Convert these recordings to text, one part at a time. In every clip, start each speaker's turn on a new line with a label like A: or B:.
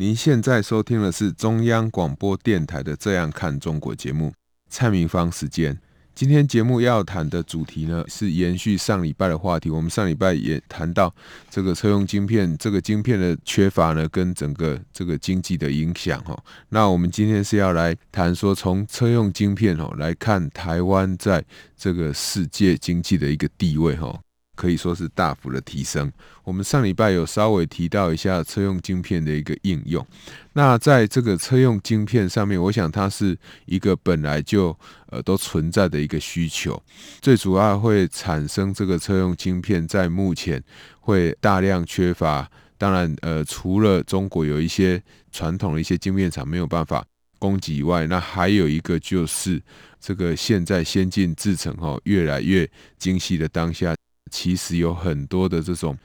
A: 您现在收听的是中央广播电台的《这样看中国》节目，蔡明芳时间。今天节目要谈的主题呢，是延续上礼拜的话题。我们上礼拜也谈到这个车用晶片，这个晶片的缺乏呢，跟整个这个经济的影响哈。那我们今天是要来谈说，从车用晶片哦来看台湾在这个世界经济的一个地位哈。可以说是大幅的提升。我们上礼拜有稍微提到一下车用晶片的一个应用。那在这个车用晶片上面，我想它是一个本来就呃都存在的一个需求。最主要会产生这个车用晶片在目前会大量缺乏。当然，呃，除了中国有一些传统的一些晶片厂没有办法供给以外，那还有一个就是这个现在先进制程哈越来越精细的当下。其实有很多的这种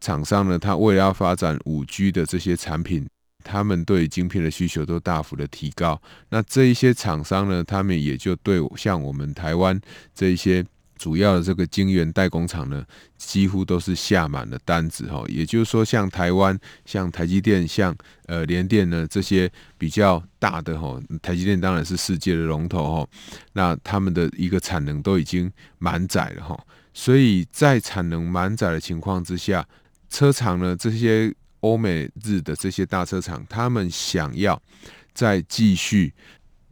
A: 厂商呢，他为了要发展五 G 的这些产品，他们对晶片的需求都大幅的提高。那这一些厂商呢，他们也就对像我们台湾这一些主要的这个晶圆代工厂呢，几乎都是下满了单子哈。也就是说，像台湾、像台积电、像呃联电呢这些比较大的哈，台积电当然是世界的龙头哈。那他们的一个产能都已经满载了哈。所以在产能满载的情况之下，车厂呢，这些欧美日的这些大车厂，他们想要再继续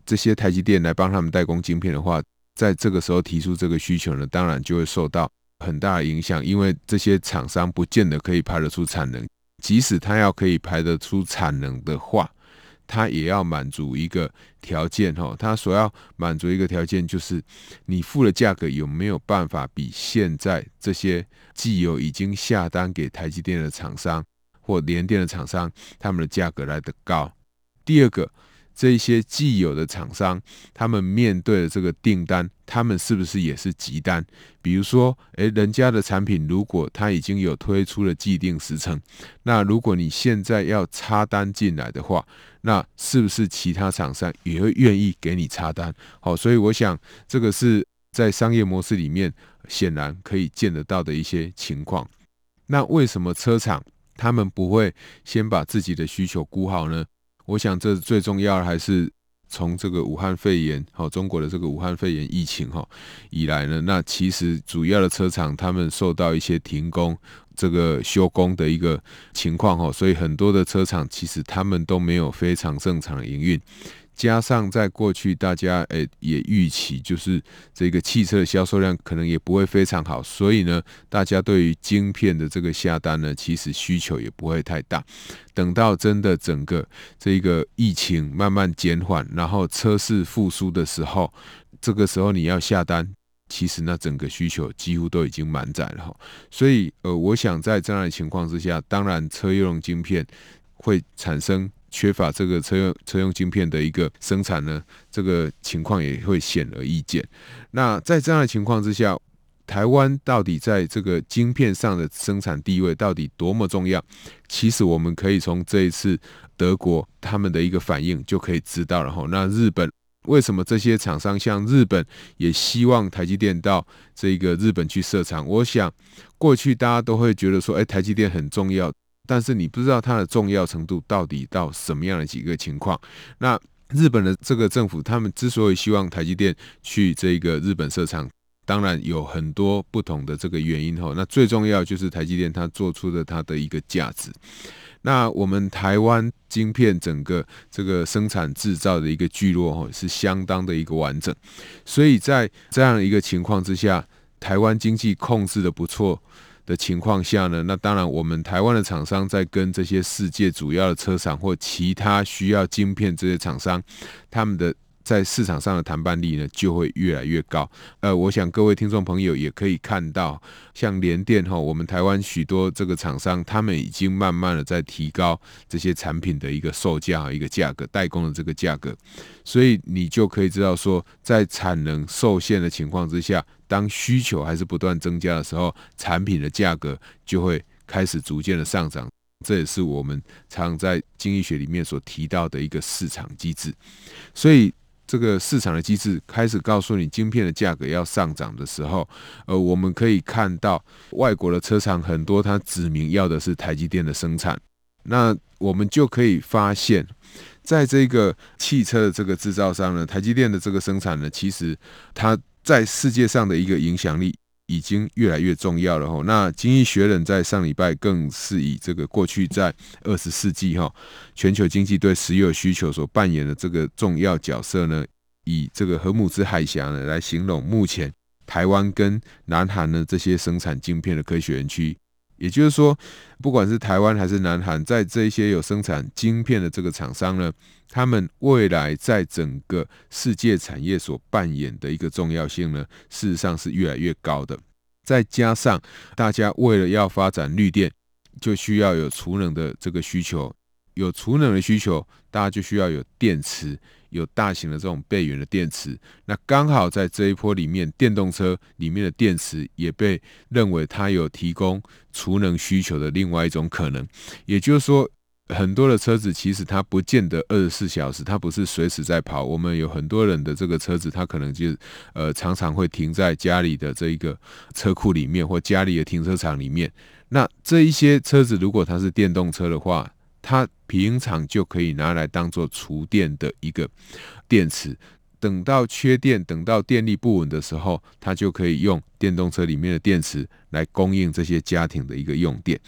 A: 这些台积电来帮他们代工晶片的话，在这个时候提出这个需求呢，当然就会受到很大的影响，因为这些厂商不见得可以排得出产能，即使他要可以排得出产能的话。他也要满足一个条件哈，他所要满足一个条件就是，你付的价格有没有办法比现在这些既有已经下单给台积电的厂商或联电的厂商，他们的价格来得高。第二个。这些既有的厂商，他们面对的这个订单，他们是不是也是急单？比如说，诶，人家的产品如果他已经有推出了既定时程，那如果你现在要插单进来的话，那是不是其他厂商也会愿意给你插单？好，所以我想这个是在商业模式里面显然可以见得到的一些情况。那为什么车厂他们不会先把自己的需求估好呢？我想，这最重要的还是从这个武汉肺炎，好，中国的这个武汉肺炎疫情哈以来呢，那其实主要的车厂他们受到一些停工、这个休工的一个情况哈，所以很多的车厂其实他们都没有非常正常营运。加上在过去，大家诶也预期，就是这个汽车的销售量可能也不会非常好，所以呢，大家对于晶片的这个下单呢，其实需求也不会太大。等到真的整个这个疫情慢慢减缓，然后车市复苏的时候，这个时候你要下单，其实那整个需求几乎都已经满载了哈。所以呃，我想在这样的情况之下，当然车用晶片会产生。缺乏这个车用车用晶片的一个生产呢，这个情况也会显而易见。那在这样的情况之下，台湾到底在这个晶片上的生产地位到底多么重要？其实我们可以从这一次德国他们的一个反应就可以知道了哈。那日本为什么这些厂商像日本也希望台积电到这个日本去设厂？我想过去大家都会觉得说，哎，台积电很重要。但是你不知道它的重要程度到底到什么样的几个情况。那日本的这个政府，他们之所以希望台积电去这个日本设厂，当然有很多不同的这个原因哈。那最重要就是台积电它做出的它的一个价值。那我们台湾晶片整个这个生产制造的一个聚落哈，是相当的一个完整。所以在这样一个情况之下，台湾经济控制的不错的情况下呢，那当然我们台湾的厂商在跟这些世界主要的车厂或其他需要晶片这些厂商，他们的在市场上的谈判力呢，就会越来越高。呃，我想各位听众朋友也可以看到，像联电哈，我们台湾许多这个厂商，他们已经慢慢的在提高这些产品的一个售价、一个价格、代工的这个价格。所以你就可以知道说，在产能受限的情况之下，当需求还是不断增加的时候，产品的价格就会开始逐渐的上涨。这也是我们常在经济学里面所提到的一个市场机制。所以。这个市场的机制开始告诉你，晶片的价格要上涨的时候，呃，我们可以看到外国的车厂很多，它指明要的是台积电的生产。那我们就可以发现，在这个汽车的这个制造商呢，台积电的这个生产呢，其实它在世界上的一个影响力。已经越来越重要了哈。那经济学人在上礼拜更是以这个过去在二十世纪哈，全球经济对石油需求所扮演的这个重要角色呢，以这个荷姆兹海峡呢来形容目前台湾跟南韩呢这些生产晶片的科学园区。也就是说，不管是台湾还是南韩，在这些有生产晶片的这个厂商呢，他们未来在整个世界产业所扮演的一个重要性呢，事实上是越来越高的。再加上大家为了要发展绿电，就需要有储能的这个需求，有储能的需求，大家就需要有电池。有大型的这种备源的电池，那刚好在这一波里面，电动车里面的电池也被认为它有提供储能需求的另外一种可能。也就是说，很多的车子其实它不见得二十四小时，它不是随时在跑。我们有很多人的这个车子，它可能就呃常常会停在家里的这一个车库里面，或家里的停车场里面。那这一些车子如果它是电动车的话，它平常就可以拿来当做储电的一个电池，等到缺电、等到电力不稳的时候，它就可以用电动车里面的电池来供应这些家庭的一个用电。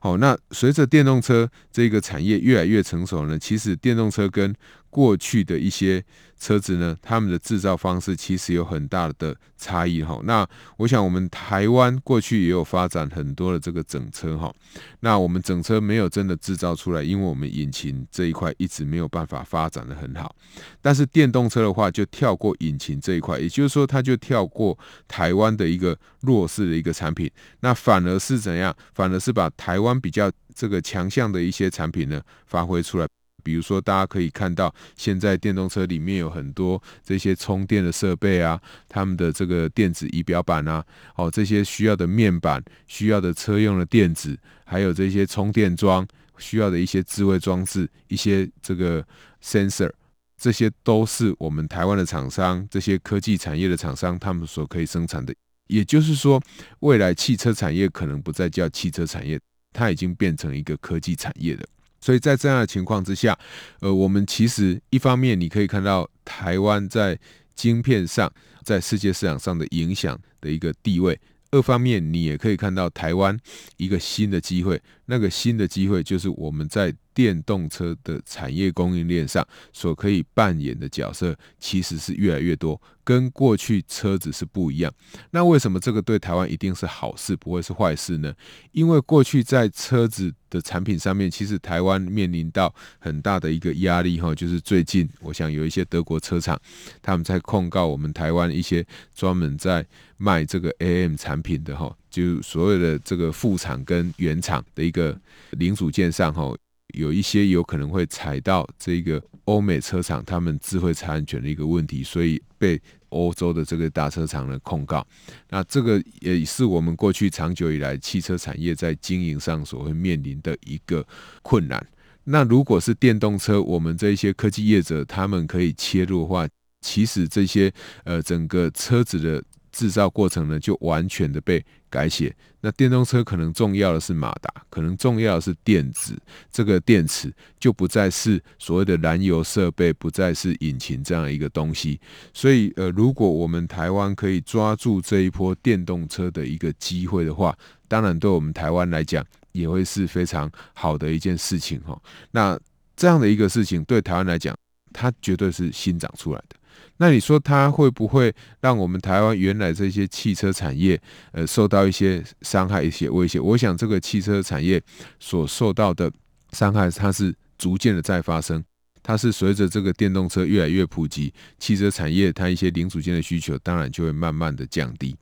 A: 好，那随着电动车这个产业越来越成熟呢，其实电动车跟过去的一些车子呢，他们的制造方式其实有很大的差异哈。那我想我们台湾过去也有发展很多的这个整车哈。那我们整车没有真的制造出来，因为我们引擎这一块一直没有办法发展的很好。但是电动车的话，就跳过引擎这一块，也就是说，它就跳过台湾的一一个弱势的一个产品，那反而是怎样？反而是把台湾比较这个强项的一些产品呢，发挥出来。比如说，大家可以看到，现在电动车里面有很多这些充电的设备啊，他们的这个电子仪表板啊，哦，这些需要的面板、需要的车用的电子，还有这些充电桩需要的一些智慧装置、一些这个 sensor，这些都是我们台湾的厂商、这些科技产业的厂商他们所可以生产的。也就是说，未来汽车产业可能不再叫汽车产业，它已经变成一个科技产业了。所以在这样的情况之下，呃，我们其实一方面你可以看到台湾在晶片上在世界市场上的影响的一个地位，二方面你也可以看到台湾一个新的机会，那个新的机会就是我们在。电动车的产业供应链上所可以扮演的角色，其实是越来越多，跟过去车子是不一样。那为什么这个对台湾一定是好事，不会是坏事呢？因为过去在车子的产品上面，其实台湾面临到很大的一个压力哈，就是最近我想有一些德国车厂，他们在控告我们台湾一些专门在卖这个 AM 产品的哈，就所有的这个副厂跟原厂的一个零组件上哈。有一些有可能会踩到这个欧美车厂他们智慧财产权的一个问题，所以被欧洲的这个大车厂呢控告。那这个也是我们过去长久以来汽车产业在经营上所会面临的一个困难。那如果是电动车，我们这些科技业者他们可以切入的话，其实这些呃整个车子的。制造过程呢，就完全的被改写。那电动车可能重要的是马达，可能重要的是电子，这个电池就不再是所谓的燃油设备，不再是引擎这样一个东西。所以，呃，如果我们台湾可以抓住这一波电动车的一个机会的话，当然对我们台湾来讲也会是非常好的一件事情哈。那这样的一个事情对台湾来讲，它绝对是新长出来的。那你说它会不会让我们台湾原来这些汽车产业呃受到一些伤害、一些威胁？我想这个汽车产业所受到的伤害，它是逐渐的在发生。它是随着这个电动车越来越普及，汽车产业它一些零组件的需求当然就会慢慢的降低。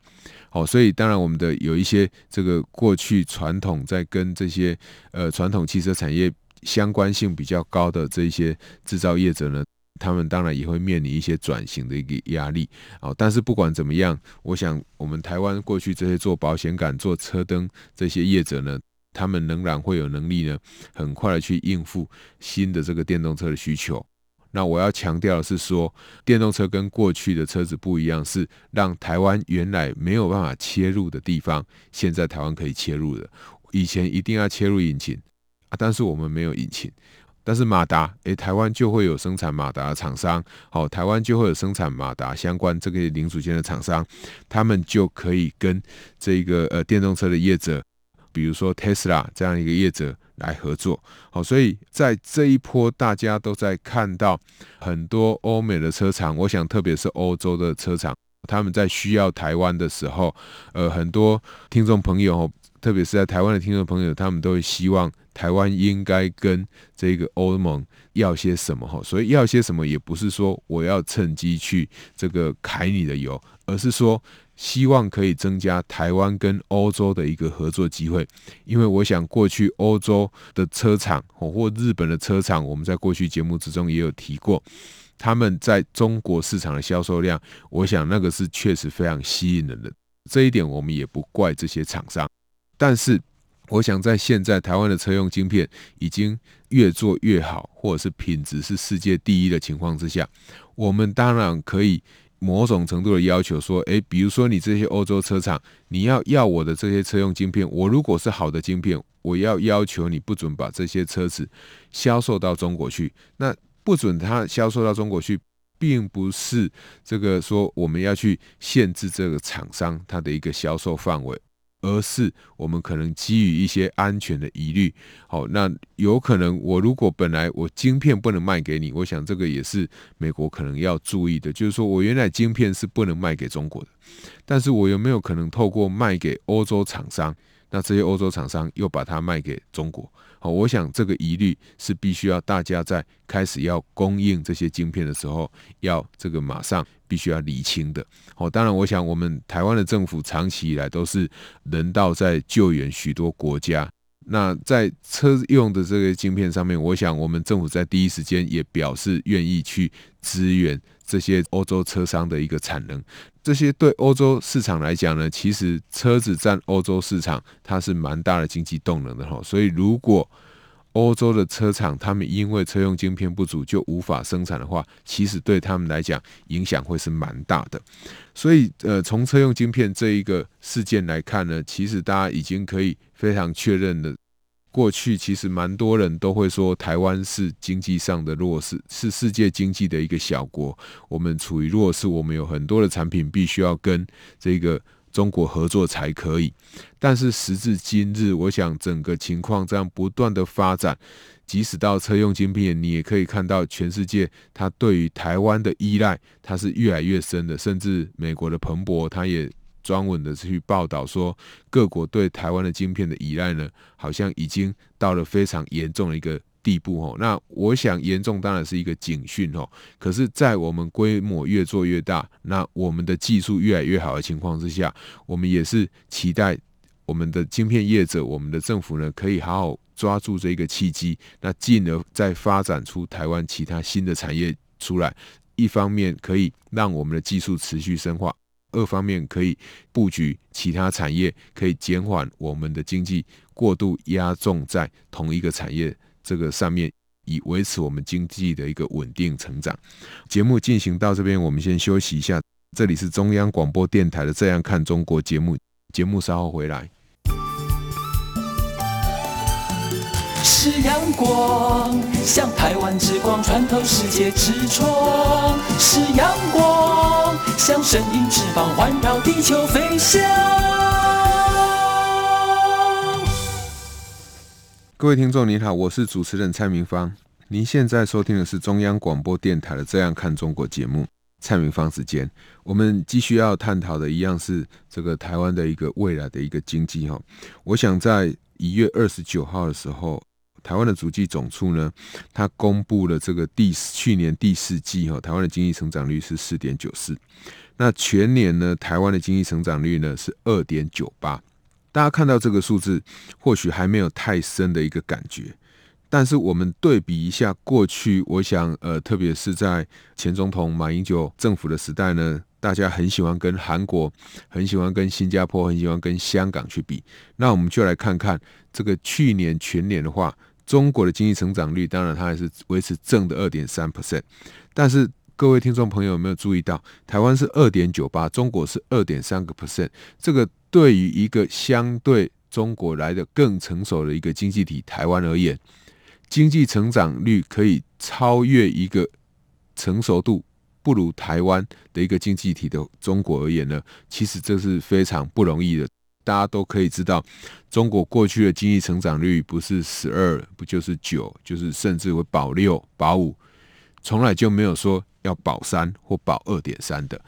A: 好，所以当然我们的有一些这个过去传统在跟这些呃传统汽车产业相关性比较高的这些制造业者呢，他们当然也会面临一些转型的一个压力。好，但是不管怎么样，我想我们台湾过去这些做保险杆、做车灯这些业者呢，他们仍然会有能力呢，很快的去应付新的这个电动车的需求。那我要强调的是说，电动车跟过去的车子不一样，是让台湾原来没有办法切入的地方，现在台湾可以切入的。以前一定要切入引擎啊，但是我们没有引擎。但是马达，诶，台湾就会有生产马达的厂商，好，台湾就会有生产马达相关这个零组件的厂商，他们就可以跟这个呃电动车的业者，比如说 Tesla 这样一个业者来合作，好，所以在这一波大家都在看到很多欧美的车厂，我想特别是欧洲的车厂，他们在需要台湾的时候，呃，很多听众朋友，特别是在台湾的听众朋友，他们都会希望。台湾应该跟这个欧盟要些什么哈？所以要些什么，也不是说我要趁机去这个揩你的油，而是说希望可以增加台湾跟欧洲的一个合作机会。因为我想过去欧洲的车厂或日本的车厂，我们在过去节目之中也有提过，他们在中国市场的销售量，我想那个是确实非常吸引人的。这一点我们也不怪这些厂商，但是。我想在现在台湾的车用晶片已经越做越好，或者是品质是世界第一的情况之下，我们当然可以某种程度的要求说，诶，比如说你这些欧洲车厂，你要要我的这些车用晶片，我如果是好的晶片，我要要求你不准把这些车子销售到中国去。那不准它销售到中国去，并不是这个说我们要去限制这个厂商它的一个销售范围。而是我们可能基于一些安全的疑虑，好，那有可能我如果本来我晶片不能卖给你，我想这个也是美国可能要注意的，就是说我原来晶片是不能卖给中国的，但是我有没有可能透过卖给欧洲厂商？那这些欧洲厂商又把它卖给中国，好，我想这个疑虑是必须要大家在开始要供应这些晶片的时候，要这个马上必须要理清的。好，当然，我想我们台湾的政府长期以来都是人道在救援许多国家。那在车用的这个晶片上面，我想我们政府在第一时间也表示愿意去支援这些欧洲车商的一个产能。这些对欧洲市场来讲呢，其实车子占欧洲市场，它是蛮大的经济动能的哈。所以如果欧洲的车厂他们因为车用晶片不足就无法生产的话，其实对他们来讲影响会是蛮大的。所以呃，从车用晶片这一个事件来看呢，其实大家已经可以非常确认的。过去其实蛮多人都会说，台湾是经济上的弱势，是世界经济的一个小国。我们处于弱势，我们有很多的产品必须要跟这个中国合作才可以。但是时至今日，我想整个情况这样不断的发展，即使到车用晶片，你也可以看到全世界它对于台湾的依赖，它是越来越深的。甚至美国的彭博，它也。专门的去报道说，各国对台湾的晶片的依赖呢，好像已经到了非常严重的一个地步哦。那我想严重当然是一个警讯哦。可是，在我们规模越做越大，那我们的技术越来越好的情况之下，我们也是期待我们的晶片业者、我们的政府呢，可以好好抓住这一个契机，那进而再发展出台湾其他新的产业出来。一方面可以让我们的技术持续深化。二方面可以布局其他产业，可以减缓我们的经济过度压重在同一个产业这个上面，以维持我们经济的一个稳定成长。节目进行到这边，我们先休息一下。这里是中央广播电台的《这样看中国》节目，节目稍后回来。
B: 是阳光，像台湾之光穿透世界之窗；是阳光，像神鹰翅膀环绕地球飞翔。
A: 各位听众您好，我是主持人蔡明芳。您现在收听的是中央广播电台的《这样看中国》节目，蔡明芳时间。我们继续要探讨的一样是这个台湾的一个未来的一个经济哈。我想在一月二十九号的时候。台湾的主计总处呢，它公布了这个第去年第四季哈，台湾的经济成长率是四点九四，那全年呢，台湾的经济成长率呢是二点九八。大家看到这个数字，或许还没有太深的一个感觉，但是我们对比一下过去，我想呃，特别是在前总统马英九政府的时代呢。大家很喜欢跟韩国，很喜欢跟新加坡，很喜欢跟香港去比。那我们就来看看这个去年全年的话，中国的经济成长率，当然它还是维持正的二点三 percent。但是各位听众朋友有没有注意到，台湾是二点九八，中国是二点三个 percent。这个对于一个相对中国来的更成熟的一个经济体台湾而言，经济成长率可以超越一个成熟度。不如台湾的一个经济体的中国而言呢，其实这是非常不容易的。大家都可以知道，中国过去的经济成长率不是十二，不就是九，就是甚至会保六、保五，从来就没有说要保三或保二点三的。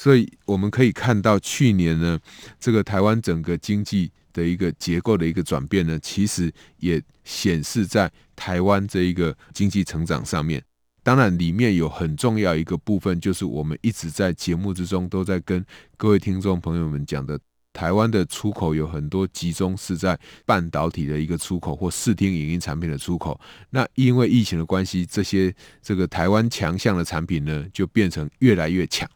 A: 所以我们可以看到，去年呢，这个台湾整个经济的一个结构的一个转变呢，其实也显示在台湾这一个经济成长上面。当然，里面有很重要一个部分，就是我们一直在节目之中都在跟各位听众朋友们讲的，台湾的出口有很多集中是在半导体的一个出口或视听影音产品的出口。那因为疫情的关系，这些这个台湾强项的产品呢，就变成越来越强，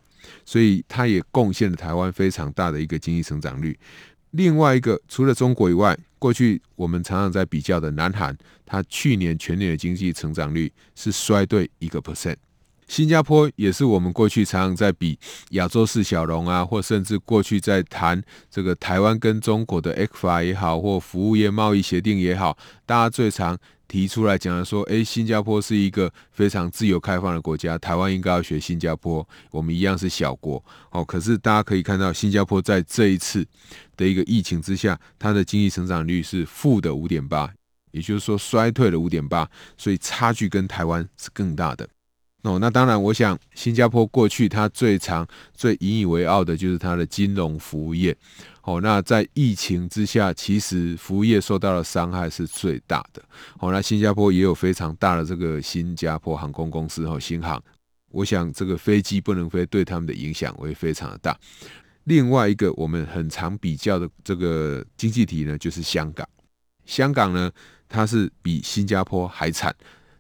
A: 所以它也贡献了台湾非常大的一个经济成长率。另外一个，除了中国以外，过去我们常常在比较的南韩，它去年全年的经济成长率是衰退一个 percent。新加坡也是我们过去常常在比亚洲四小龙啊，或甚至过去在谈这个台湾跟中国的 ECFA 也好，或服务业贸易协定也好，大家最常提出来讲的说，诶，新加坡是一个非常自由开放的国家，台湾应该要学新加坡，我们一样是小国。哦，可是大家可以看到，新加坡在这一次的一个疫情之下，它的经济成长率是负的五点八，也就是说衰退了五点八，所以差距跟台湾是更大的。哦，那当然，我想新加坡过去它最长、最引以为傲的就是它的金融服务业。哦，那在疫情之下，其实服务业受到的伤害是最大的。哦，那新加坡也有非常大的这个新加坡航空公司和新航，我想这个飞机不能飞对他们的影响会非常的大。另外一个我们很常比较的这个经济体呢，就是香港。香港呢，它是比新加坡还惨。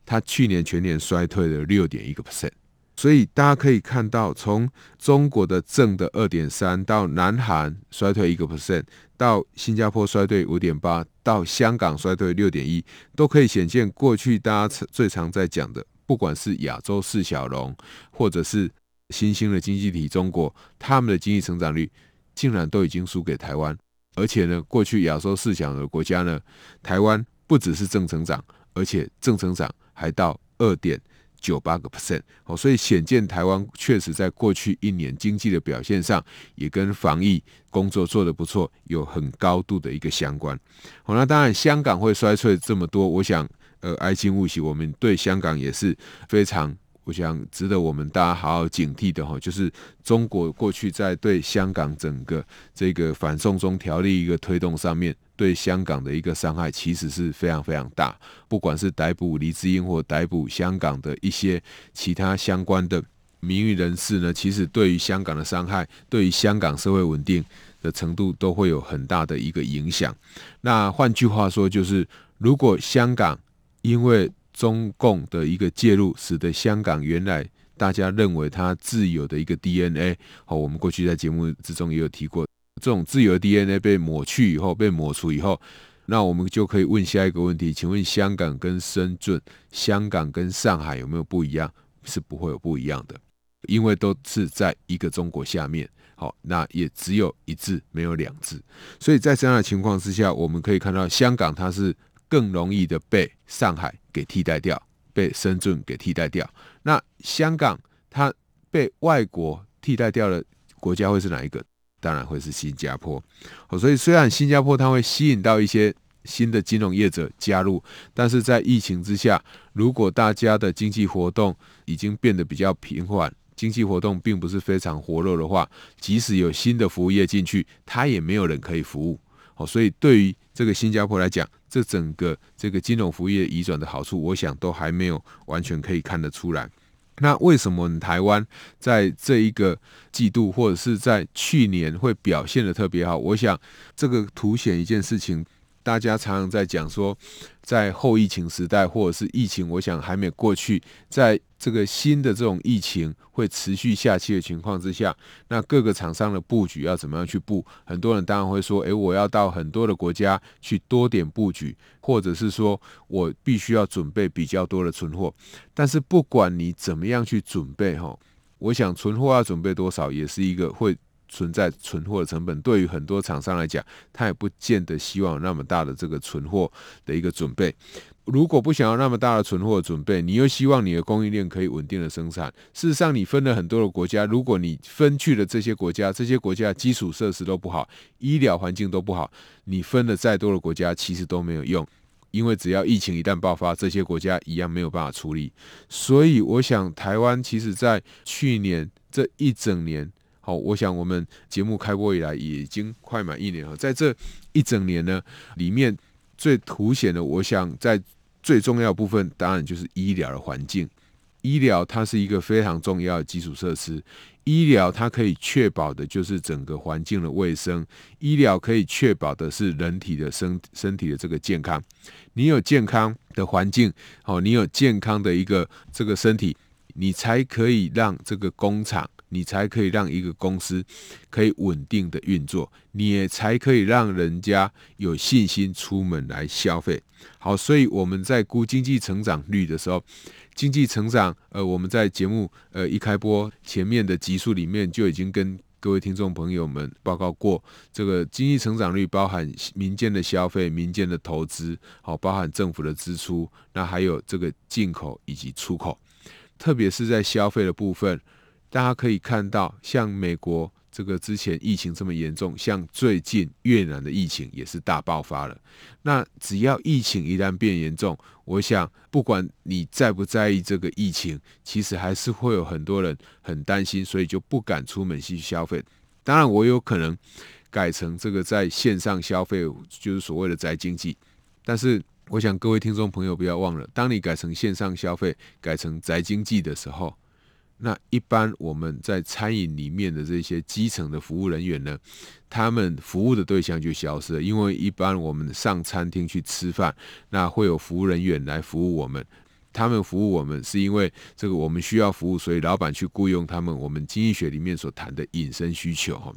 A: 它去年全年衰退了六点一个 percent，所以大家可以看到，从中国的正的二点三到南韩衰退一个 percent，到新加坡衰退五点八，到香港衰退六点一，都可以显现过去大家最常在讲的，不管是亚洲四小龙，或者是新兴的经济体中国，他们的经济成长率竟然都已经输给台湾，而且呢，过去亚洲四小的国家呢，台湾不只是正成长，而且正成长。还到二点九八个 percent 哦，所以显见台湾确实在过去一年经济的表现上，也跟防疫工作做得不错，有很高度的一个相关。好，那当然香港会衰退这么多，我想呃，哀矜勿喜，我们对香港也是非常。我想值得我们大家好好警惕的哈，就是中国过去在对香港整个这个反送中条例一个推动上面，对香港的一个伤害其实是非常非常大。不管是逮捕黎智英或逮捕香港的一些其他相关的名誉人士呢，其实对于香港的伤害，对于香港社会稳定的程度都会有很大的一个影响。那换句话说，就是如果香港因为中共的一个介入，使得香港原来大家认为它自由的一个 DNA，好，我们过去在节目之中也有提过，这种自由 DNA 被抹去以后，被抹除以后，那我们就可以问下一个问题：请问香港跟深圳、香港跟上海有没有不一样？是不会有不一样的，因为都是在一个中国下面，好，那也只有一字，没有两字，所以在这样的情况之下，我们可以看到香港它是。更容易的被上海给替代掉，被深圳给替代掉。那香港它被外国替代掉的国家会是哪一个？当然会是新加坡。所以虽然新加坡它会吸引到一些新的金融业者加入，但是在疫情之下，如果大家的经济活动已经变得比较平缓，经济活动并不是非常活络的话，即使有新的服务业进去，它也没有人可以服务。好，所以对于这个新加坡来讲，这整个这个金融服务业移转的好处，我想都还没有完全可以看得出来。那为什么台湾在这一个季度或者是在去年会表现的特别好？我想这个凸显一件事情。大家常常在讲说，在后疫情时代，或者是疫情，我想还没过去，在这个新的这种疫情会持续下去的情况之下，那各个厂商的布局要怎么样去布？很多人当然会说，诶，我要到很多的国家去多点布局，或者是说我必须要准备比较多的存货。但是不管你怎么样去准备，哈，我想存货要准备多少，也是一个会。存在存货的成本，对于很多厂商来讲，他也不见得希望那么大的这个存货的一个准备。如果不想要那么大的存货准备，你又希望你的供应链可以稳定的生产。事实上，你分了很多的国家，如果你分去了这些国家，这些国家基础设施都不好，医疗环境都不好，你分了再多的国家，其实都没有用，因为只要疫情一旦爆发，这些国家一样没有办法处理。所以，我想台湾其实在去年这一整年。好，我想我们节目开播以来已经快满一年了，在这一整年呢，里面最凸显的，我想在最重要部分，当然就是医疗的环境。医疗它是一个非常重要的基础设施，医疗它可以确保的就是整个环境的卫生，医疗可以确保的是人体的身身体的这个健康。你有健康的环境，好，你有健康的一个这个身体，你才可以让这个工厂。你才可以让一个公司可以稳定的运作，你也才可以让人家有信心出门来消费。好，所以我们在估经济成长率的时候，经济成长，呃，我们在节目呃一开播前面的集数里面就已经跟各位听众朋友们报告过，这个经济成长率包含民间的消费、民间的投资，好，包含政府的支出，那还有这个进口以及出口，特别是在消费的部分。大家可以看到，像美国这个之前疫情这么严重，像最近越南的疫情也是大爆发了。那只要疫情一旦变严重，我想不管你在不在意这个疫情，其实还是会有很多人很担心，所以就不敢出门去消费。当然，我有可能改成这个在线上消费，就是所谓的宅经济。但是，我想各位听众朋友不要忘了，当你改成线上消费，改成宅经济的时候。那一般我们在餐饮里面的这些基层的服务人员呢，他们服务的对象就消失了，因为一般我们上餐厅去吃饭，那会有服务人员来服务我们，他们服务我们是因为这个我们需要服务，所以老板去雇佣他们。我们经济学里面所谈的隐身需求哈，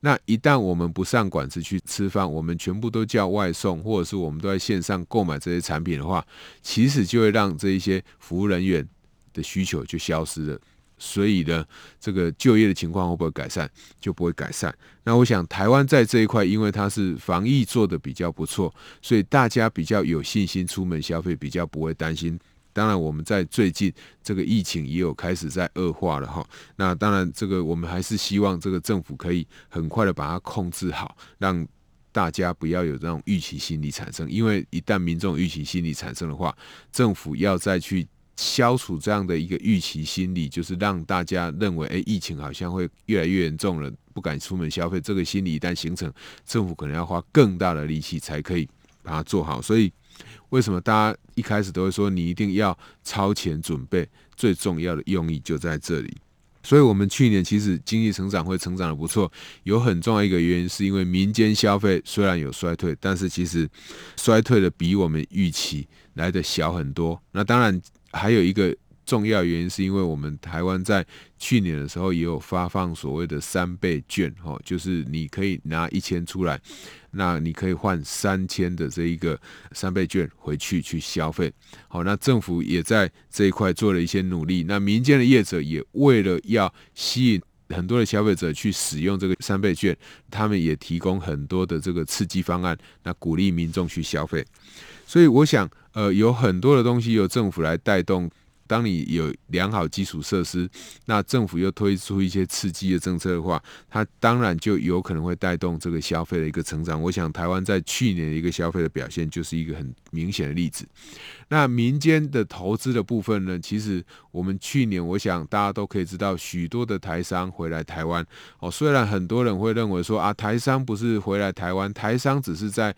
A: 那一旦我们不上馆子去吃饭，我们全部都叫外送，或者是我们都在线上购买这些产品的话，其实就会让这一些服务人员的需求就消失了。所以呢，这个就业的情况会不会改善？就不会改善。那我想，台湾在这一块，因为它是防疫做得比较不错，所以大家比较有信心出门消费，比较不会担心。当然，我们在最近这个疫情也有开始在恶化了哈。那当然，这个我们还是希望这个政府可以很快的把它控制好，让大家不要有这种预期心理产生。因为一旦民众预期心理产生的话，政府要再去。消除这样的一个预期心理，就是让大家认为，诶，疫情好像会越来越严重了，不敢出门消费。这个心理一旦形成，政府可能要花更大的力气才可以把它做好。所以，为什么大家一开始都会说你一定要超前准备？最重要的用意就在这里。所以，我们去年其实经济成长会成长得不错，有很重要一个原因，是因为民间消费虽然有衰退，但是其实衰退的比我们预期来得小很多。那当然。还有一个重要原因，是因为我们台湾在去年的时候也有发放所谓的三倍券，哈，就是你可以拿一千出来，那你可以换三千的这一个三倍券回去去消费。好，那政府也在这一块做了一些努力，那民间的业者也为了要吸引很多的消费者去使用这个三倍券，他们也提供很多的这个刺激方案，那鼓励民众去消费。所以我想。呃，有很多的东西由政府来带动当你有良好基础设施，那政府又推出一些刺激的政策的话，它当然就有可能会带动这个消费的一个成长。我想台湾在去年的一个消费的表现就是一个很明显的例子。那民间的投资的部分呢，其实我们去年我想大家都可以知道，许多的台商回来台湾哦，虽然很多人会认为说啊，台商不是回来台湾，台商只是在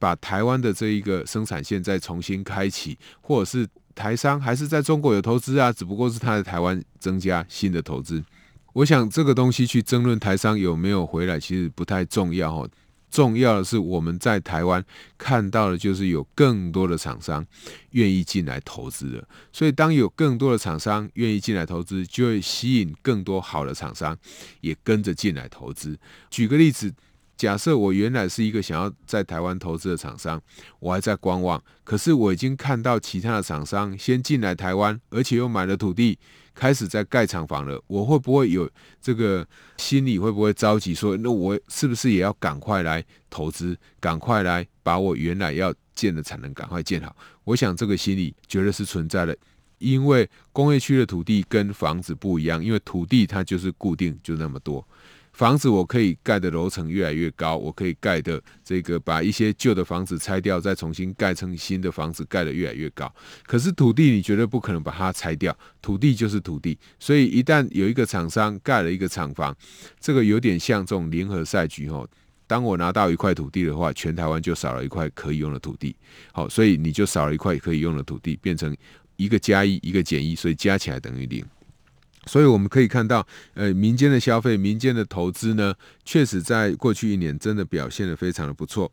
A: 把台湾的这一个生产线再重新开启，或者是。台商还是在中国有投资啊，只不过是他在台湾增加新的投资。我想这个东西去争论台商有没有回来，其实不太重要哦。重要的是我们在台湾看到的就是有更多的厂商愿意进来投资了。所以当有更多的厂商愿意进来投资，就会吸引更多好的厂商也跟着进来投资。举个例子。假设我原来是一个想要在台湾投资的厂商，我还在观望，可是我已经看到其他的厂商先进来台湾，而且又买了土地，开始在盖厂房了。我会不会有这个心里会不会着急说，那我是不是也要赶快来投资，赶快来把我原来要建的产能赶快建好？我想这个心理绝对是存在的，因为工业区的土地跟房子不一样，因为土地它就是固定，就那么多。房子我可以盖的楼层越来越高，我可以盖的这个把一些旧的房子拆掉，再重新盖成新的房子，盖得越来越高。可是土地你绝对不可能把它拆掉，土地就是土地。所以一旦有一个厂商盖了一个厂房，这个有点像这种联合赛局哦。当我拿到一块土地的话，全台湾就少了一块可以用的土地。好，所以你就少了一块可以用的土地，变成一个加一，一个减一，所以加起来等于零。所以我们可以看到，呃，民间的消费、民间的投资呢，确实在过去一年真的表现得非常的不错。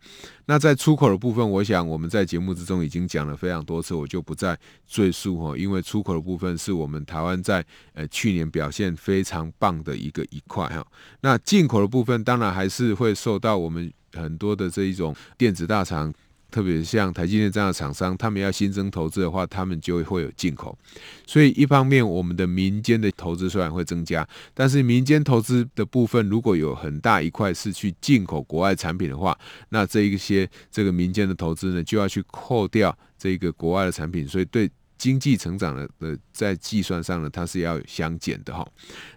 A: 那在出口的部分，我想我们在节目之中已经讲了非常多次，我就不再赘述哈。因为出口的部分是我们台湾在呃去年表现非常棒的一个一块哈。那进口的部分，当然还是会受到我们很多的这一种电子大厂。特别像台积电这样的厂商，他们要新增投资的话，他们就会有进口。所以一方面，我们的民间的投资虽然会增加，但是民间投资的部分如果有很大一块是去进口国外产品的话，那这一些这个民间的投资呢，就要去扣掉这个国外的产品，所以对。经济成长的的在计算上呢，它是要相减的哈，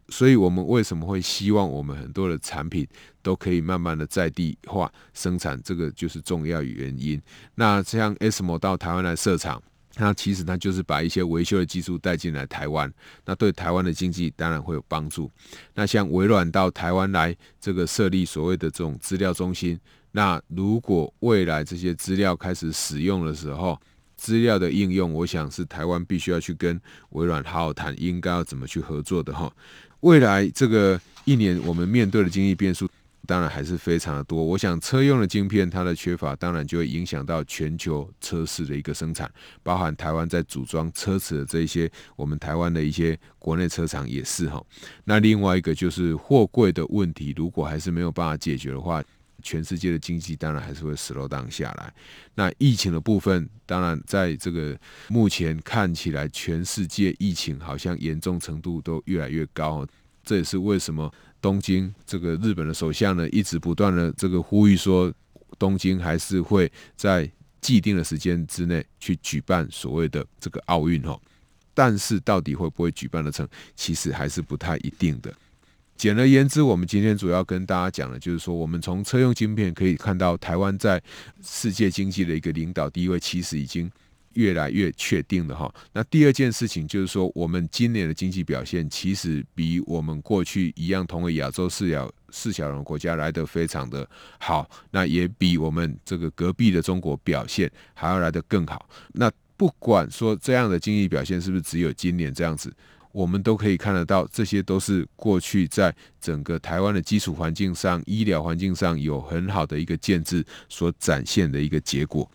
A: 所以我们为什么会希望我们很多的产品都可以慢慢的在地化生产，这个就是重要原因。那像 ASML 到台湾来设厂，那其实它就是把一些维修的技术带进来台湾，那对台湾的经济当然会有帮助。那像微软到台湾来这个设立所谓的这种资料中心，那如果未来这些资料开始使用的时候，资料的应用，我想是台湾必须要去跟微软好好谈，应该要怎么去合作的哈。未来这个一年，我们面对的经济变数当然还是非常的多。我想车用的晶片它的缺乏，当然就会影响到全球车市的一个生产，包含台湾在组装车子的这一些，我们台湾的一些国内车厂也是哈。那另外一个就是货柜的问题，如果还是没有办法解决的话。全世界的经济当然还是会 slow down 下来。那疫情的部分，当然在这个目前看起来，全世界疫情好像严重程度都越来越高。这也是为什么东京这个日本的首相呢，一直不断的这个呼吁说，东京还是会在既定的时间之内去举办所谓的这个奥运哈。但是到底会不会举办得成，其实还是不太一定的。简而言之，我们今天主要跟大家讲的，就是说，我们从车用晶片可以看到，台湾在世界经济的一个领导地位，其实已经越来越确定了哈。那第二件事情就是说，我们今年的经济表现，其实比我们过去一样同为亚洲四小四小龙国家来得非常的好，那也比我们这个隔壁的中国表现还要来得更好。那不管说这样的经济表现是不是只有今年这样子。我们都可以看得到，这些都是过去在整个台湾的基础环境上、医疗环境上有很好的一个建制所展现的一个结果。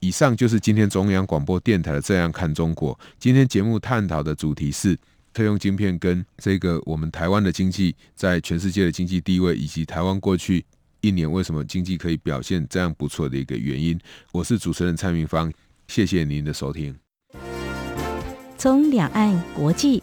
A: 以上就是今天中央广播电台的《这样看中国》。今天节目探讨的主题是特用晶片跟这个我们台湾的经济在全世界的经济地位，以及台湾过去一年为什么经济可以表现这样不错的一个原因。我是主持人蔡明芳，谢谢您的收听。
C: 从两岸、国际、